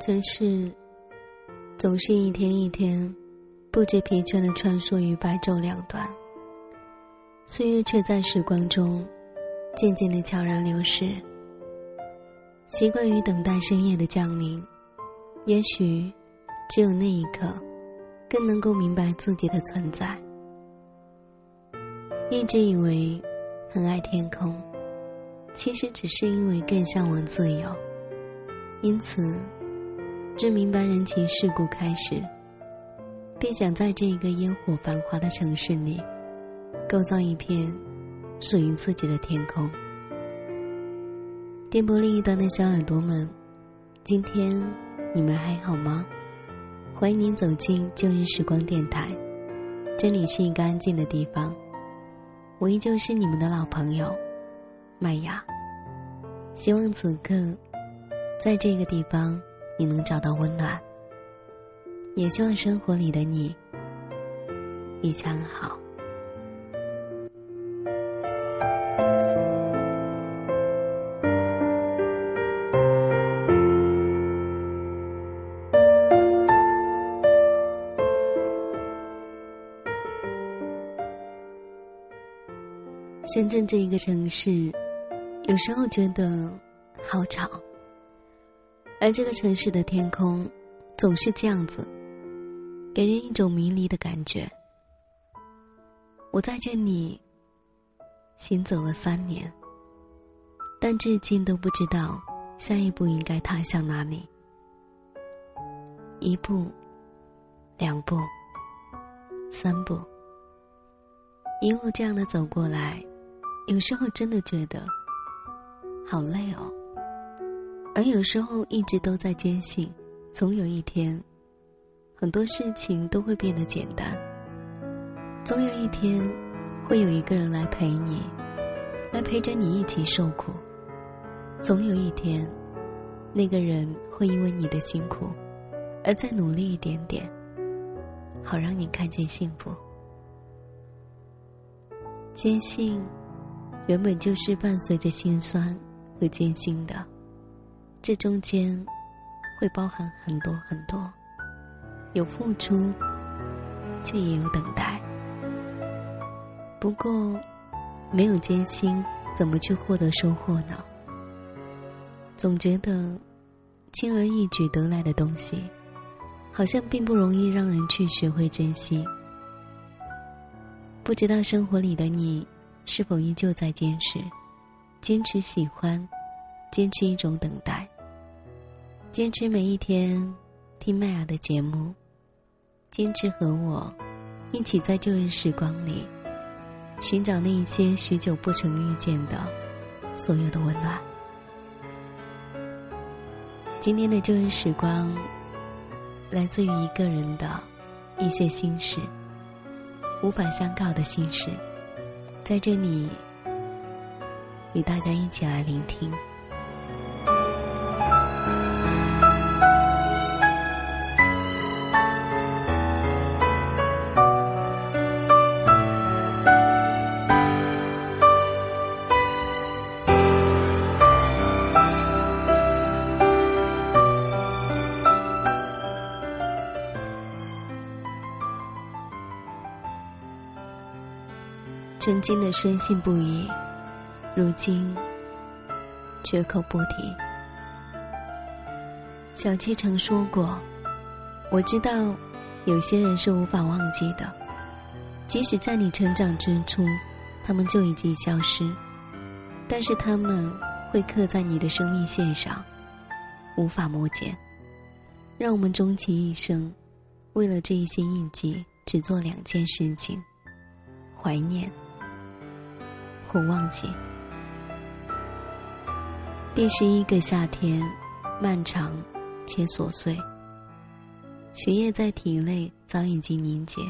城市总是一天一天不知疲倦的穿梭于白昼两端，岁月却在时光中渐渐的悄然流逝。习惯于等待深夜的降临，也许只有那一刻，更能够明白自己的存在。一直以为很爱天空，其实只是因为更向往自由，因此。自明白人情世故开始，便想在这一个烟火繁华的城市里，构造一片属于自己的天空。电波另一端的小耳朵们，今天你们还好吗？欢迎您走进旧日时光电台，这里是一个安静的地方。我依旧是你们的老朋友麦芽，希望此刻在这个地方。你能找到温暖，也希望生活里的你一切好。深圳这一个城市，有时候觉得好吵。而这个城市的天空，总是这样子，给人一种迷离的感觉。我在这里行走了三年，但至今都不知道下一步应该踏向哪里。一步，两步，三步，一路这样的走过来，有时候真的觉得好累哦。而有时候一直都在坚信，总有一天，很多事情都会变得简单。总有一天，会有一个人来陪你，来陪着你一起受苦。总有一天，那个人会因为你的辛苦，而再努力一点点，好让你看见幸福。坚信，原本就是伴随着心酸和艰辛的。这中间会包含很多很多，有付出，却也有等待。不过，没有艰辛，怎么去获得收获呢？总觉得轻而易举得来的东西，好像并不容易让人去学会珍惜。不知道生活里的你，是否依旧在坚持，坚持喜欢。坚持一种等待，坚持每一天听麦雅的节目，坚持和我一起在旧日时光里寻找那一些许久不曾遇见的所有的温暖。今天的旧日时光来自于一个人的一些心事，无法相告的心事，在这里与大家一起来聆听。曾经的深信不疑，如今绝口不提。小七曾说过：“我知道，有些人是无法忘记的，即使在你成长之初，他们就已经消失，但是他们会刻在你的生命线上，无法磨减。让我们终其一生，为了这一些印记，只做两件事情：怀念。”或忘记。第十一个夏天，漫长且琐碎。血液在体内早已经凝结，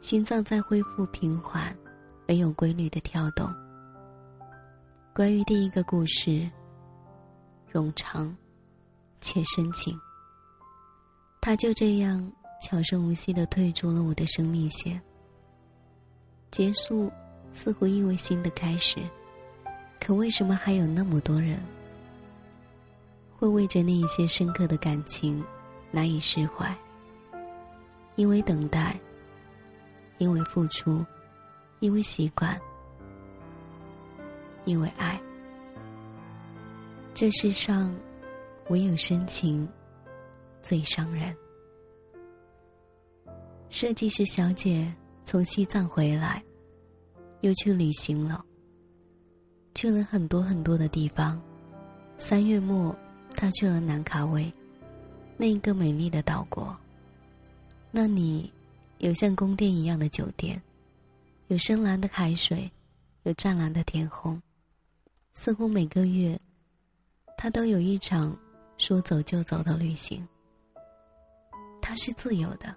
心脏在恢复平缓而有规律的跳动。关于第一个故事，冗长且深情。他就这样悄声无息的退出了我的生命线。结束。似乎意味新的开始，可为什么还有那么多人会为着那一些深刻的感情难以释怀，因为等待，因为付出，因为习惯，因为爱。这世上，唯有深情最伤人。设计师小姐从西藏回来，又去旅行了，去了很多很多的地方。三月末。他去了南卡威，那一个美丽的岛国。那里有像宫殿一样的酒店，有深蓝的海水，有湛蓝的天空。似乎每个月，他都有一场说走就走的旅行。他是自由的，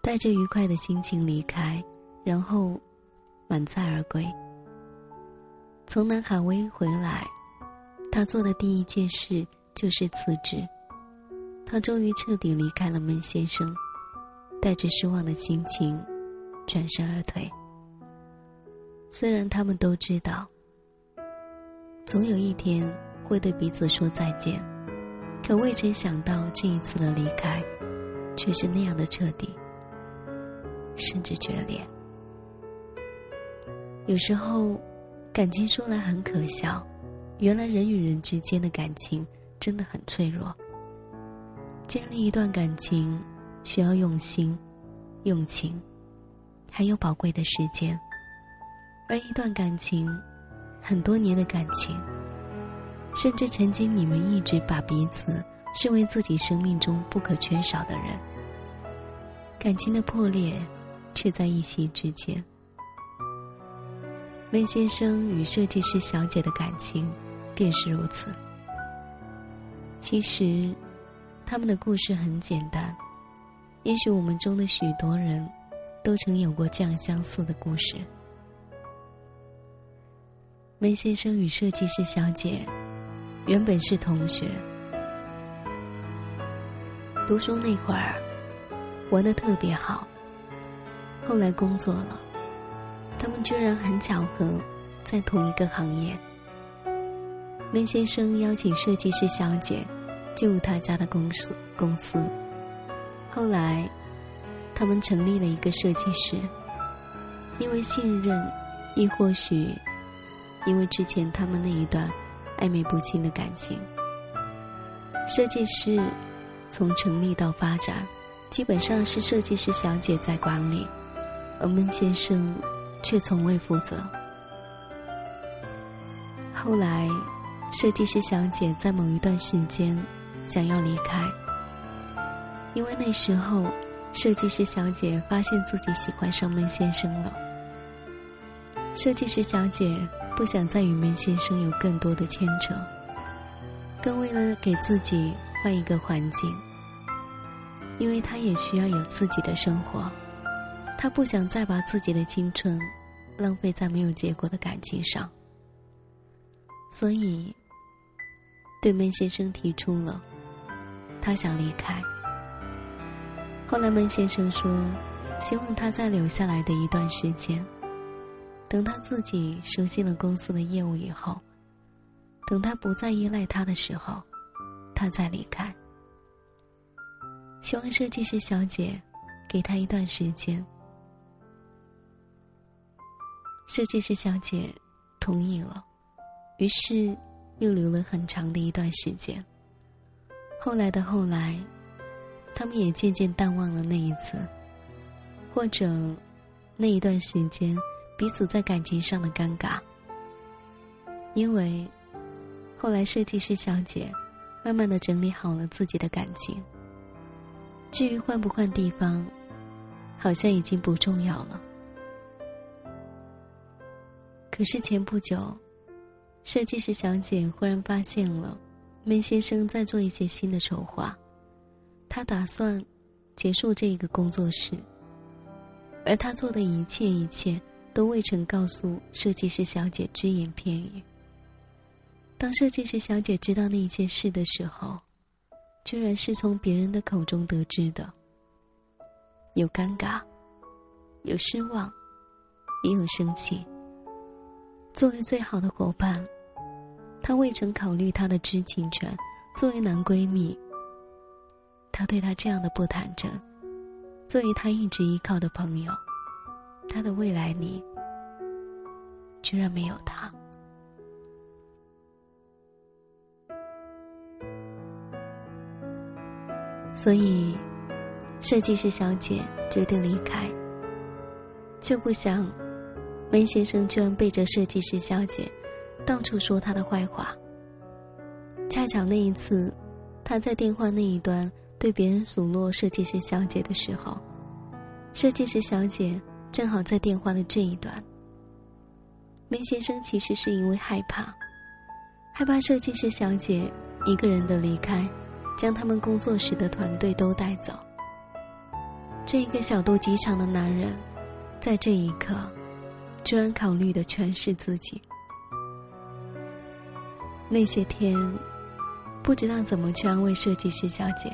带着愉快的心情离开，然后满载而归。从南卡威回来。他做的第一件事就是辞职。他终于彻底离开了闷先生，带着失望的心情，转身而退。虽然他们都知道，总有一天会对彼此说再见，可未曾想到这一次的离开，却是那样的彻底，甚至决裂。有时候，感情说来很可笑。原来人与人之间的感情真的很脆弱。建立一段感情需要用心、用情，还有宝贵的时间。而一段感情，很多年的感情，甚至曾经你们一直把彼此视为自己生命中不可缺少的人，感情的破裂却在一夕之间。温先生与设计师小姐的感情。便是如此。其实，他们的故事很简单。也许我们中的许多人，都曾有过这样相似的故事。梅先生与设计师小姐，原本是同学。读书那会儿，玩的特别好。后来工作了，他们居然很巧合，在同一个行业。梅先生邀请设计师小姐进入他家的公司。公司后来，他们成立了一个设计师。因为信任，亦或许因为之前他们那一段暧昧不清的感情，设计师从成立到发展，基本上是设计师小姐在管理，而孟先生却从未负责。后来。设计师小姐在某一段时间想要离开，因为那时候设计师小姐发现自己喜欢上闷先生了。设计师小姐不想再与闷先生有更多的牵扯，更为了给自己换一个环境，因为她也需要有自己的生活，她不想再把自己的青春浪费在没有结果的感情上。所以，对闷先生提出了，他想离开。后来闷先生说，希望他再留下来的一段时间，等他自己熟悉了公司的业务以后，等他不再依赖他的时候，他再离开。希望设计师小姐给他一段时间。设计师小姐同意了。于是，又留了很长的一段时间。后来的后来，他们也渐渐淡忘了那一次，或者那一段时间彼此在感情上的尴尬。因为后来设计师小姐慢慢的整理好了自己的感情。至于换不换地方，好像已经不重要了。可是前不久。设计师小姐忽然发现了，梅先生在做一些新的筹划，他打算结束这个工作室，而他做的一切一切都未曾告诉设计师小姐只言片语。当设计师小姐知道那一件事的时候，居然是从别人的口中得知的，有尴尬，有失望，也有生气。作为最好的伙伴。她未曾考虑她的知情权。作为男闺蜜，他对她这样的不坦诚；作为他一直依靠的朋友，他的未来里居然没有他。所以，设计师小姐决定离开，却不想，梅先生居然背着设计师小姐，到处说她的坏话。恰巧那一次，他在电话那一端对别人数落设计师小姐的时候，设计师小姐正好在电话的这一端。梅先生其实是因为害怕，害怕设计师小姐一个人的离开，将他们工作时的团队都带走。这一个小肚鸡肠的男人，在这一刻，居然考虑的全是自己。那些天。不知道怎么去安慰设计师小姐。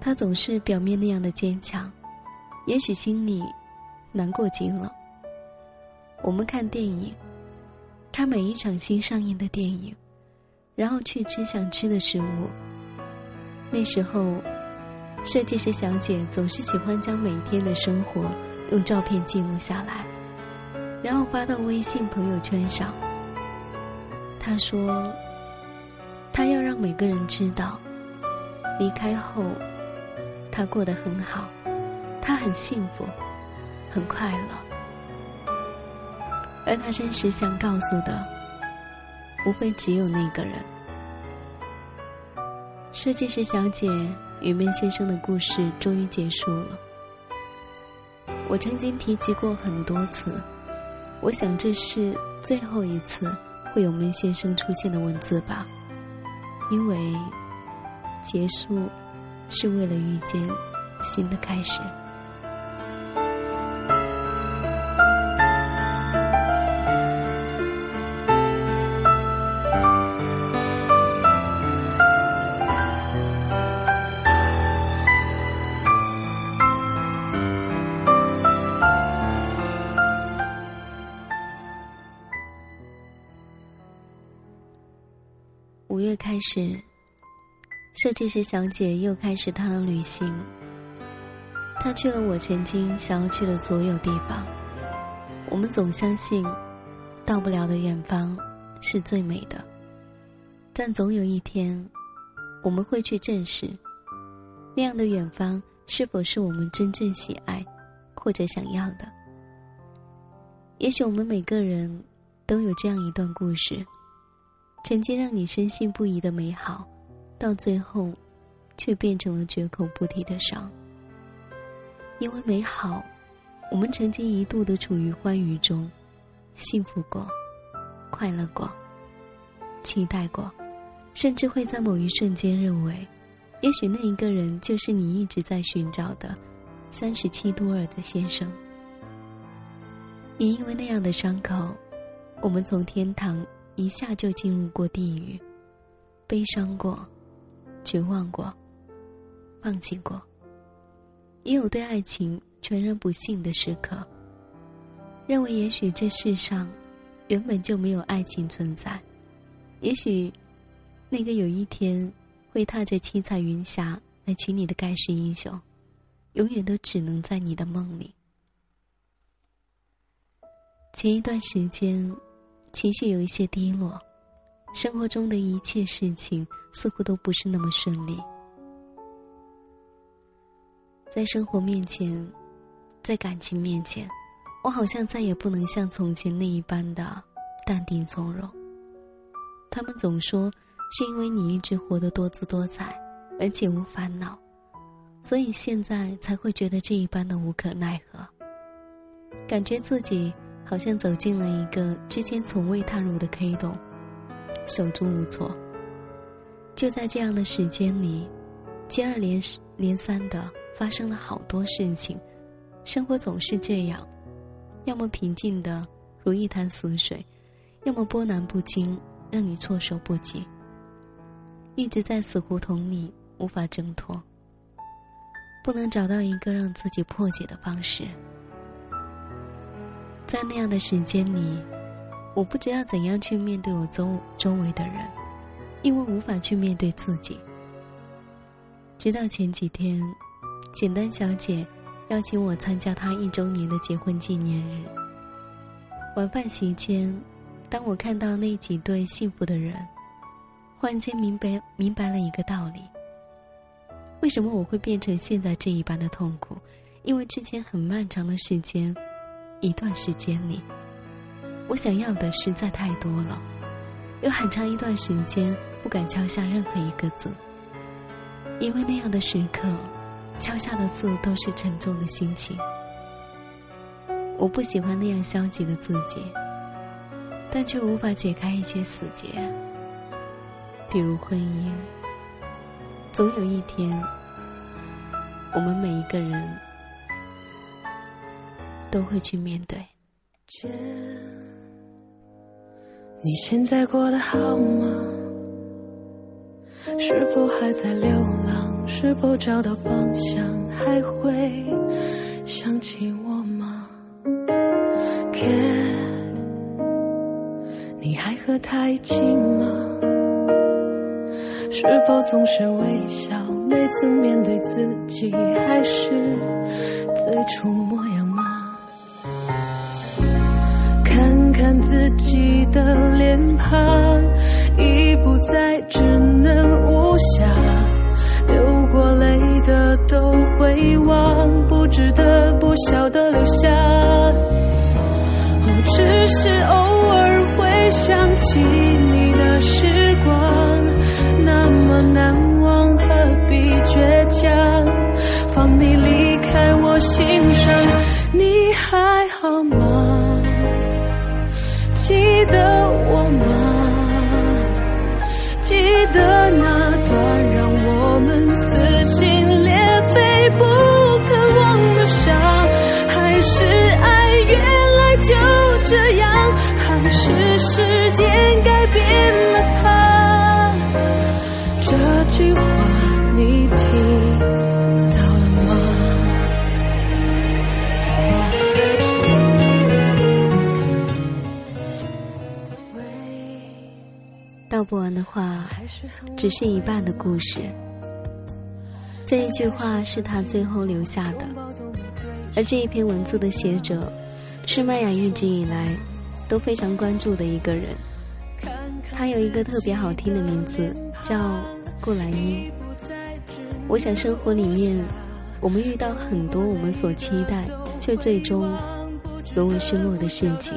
她总是表面那样的坚强，也许心里难过极了。我们看电影，看每一场新上映的电影，然后去吃想吃的食物。那时候，设计师小姐总是喜欢将每一天的生活用照片记录下来，然后发到微信朋友圈上。他说。他要让每个人知道，离开后，他过得很好，他很幸福，很快乐。而他真实想告诉的，无非只有那个人。设计师小姐与闷先生的故事终于结束了。我曾经提及过很多次，我想这是最后一次会有闷先生出现的文字吧。因为结束是为了遇见新的开始。五月开始，设计师小姐又开始她的旅行。她去了我曾经想要去的所有地方。我们总相信，到不了的远方是最美的。但总有一天，我们会去证实，那样的远方是否是我们真正喜爱或者想要的。也许我们每个人都有这样一段故事。曾经让你深信不疑的美好，到最后，却变成了绝口不提的伤。因为美好，我们曾经一度的处于欢愉中，幸福过，快乐过，期待过，甚至会在某一瞬间认为，也许那一个人就是你一直在寻找的三十七多尔的先生。也因为那样的伤口，我们从天堂。一下就进入过地狱，悲伤过，绝望过，放弃过，也有对爱情全然不信的时刻。认为也许这世上原本就没有爱情存在，也许那个有一天会踏着七彩云霞来娶你的盖世英雄，永远都只能在你的梦里。前一段时间。情绪有一些低落，生活中的一切事情似乎都不是那么顺利。在生活面前，在感情面前，我好像再也不能像从前那一般的淡定从容。他们总说，是因为你一直活得多姿多彩，而且无烦恼，所以现在才会觉得这一般的无可奈何，感觉自己。好像走进了一个之前从未踏入的黑洞，手足无措。就在这样的时间里，接二连连三的发生了好多事情，生活总是这样，要么平静的如一潭死水，要么波澜不惊，让你措手不及。一直在死胡同里无法挣脱，不能找到一个让自己破解的方式。在那样的时间里，我不知道怎样去面对我周周围的人，因为无法去面对自己。直到前几天，简单小姐邀请我参加她一周年的结婚纪念日。晚饭席间，当我看到那几对幸福的人，忽然间明白明白了一个道理：为什么我会变成现在这一般的痛苦？因为之前很漫长的时间，一段时间里。我想要的实在太多了，有很长一段时间不敢敲下任何一个字，因为那样的时刻，敲下的字都是沉重的心情。我不喜欢那样消极的自己，但却无法解开一些死结，比如婚姻。总有一天，我们每一个人都会去面对。你现在过得好吗？是否还在流浪？是否找到方向？还会想起我吗你还和他一起吗？是否总是微笑？每次面对自己，还是最初模样？看自己的脸庞，已不再稚嫩无瑕，流过泪的都会忘，不值得不晓得留下。哦，只是偶尔会想起你的时光，那么难的道不完的话，只是一半的故事。这一句话是他最后留下的，而这一篇文字的写者，是麦雅一直以来都非常关注的一个人。他有一个特别好听的名字，叫顾兰英。我想生活里面，我们遇到很多我们所期待却最终沦为失落的事情。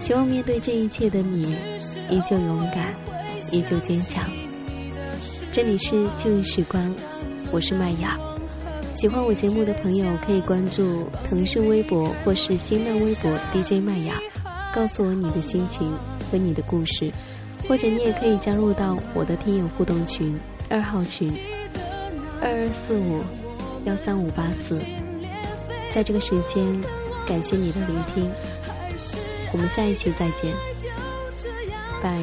希望面对这一切的你。依旧勇敢，依旧坚强。这里是旧日时光，我是麦雅。喜欢我节目的朋友可以关注腾讯微博或是新浪微博 DJ 麦雅，告诉我你的心情和你的故事，或者你也可以加入到我的听友互动群二号群二二四五幺三五八四。在这个时间，感谢你的聆听，我们下一期再见。还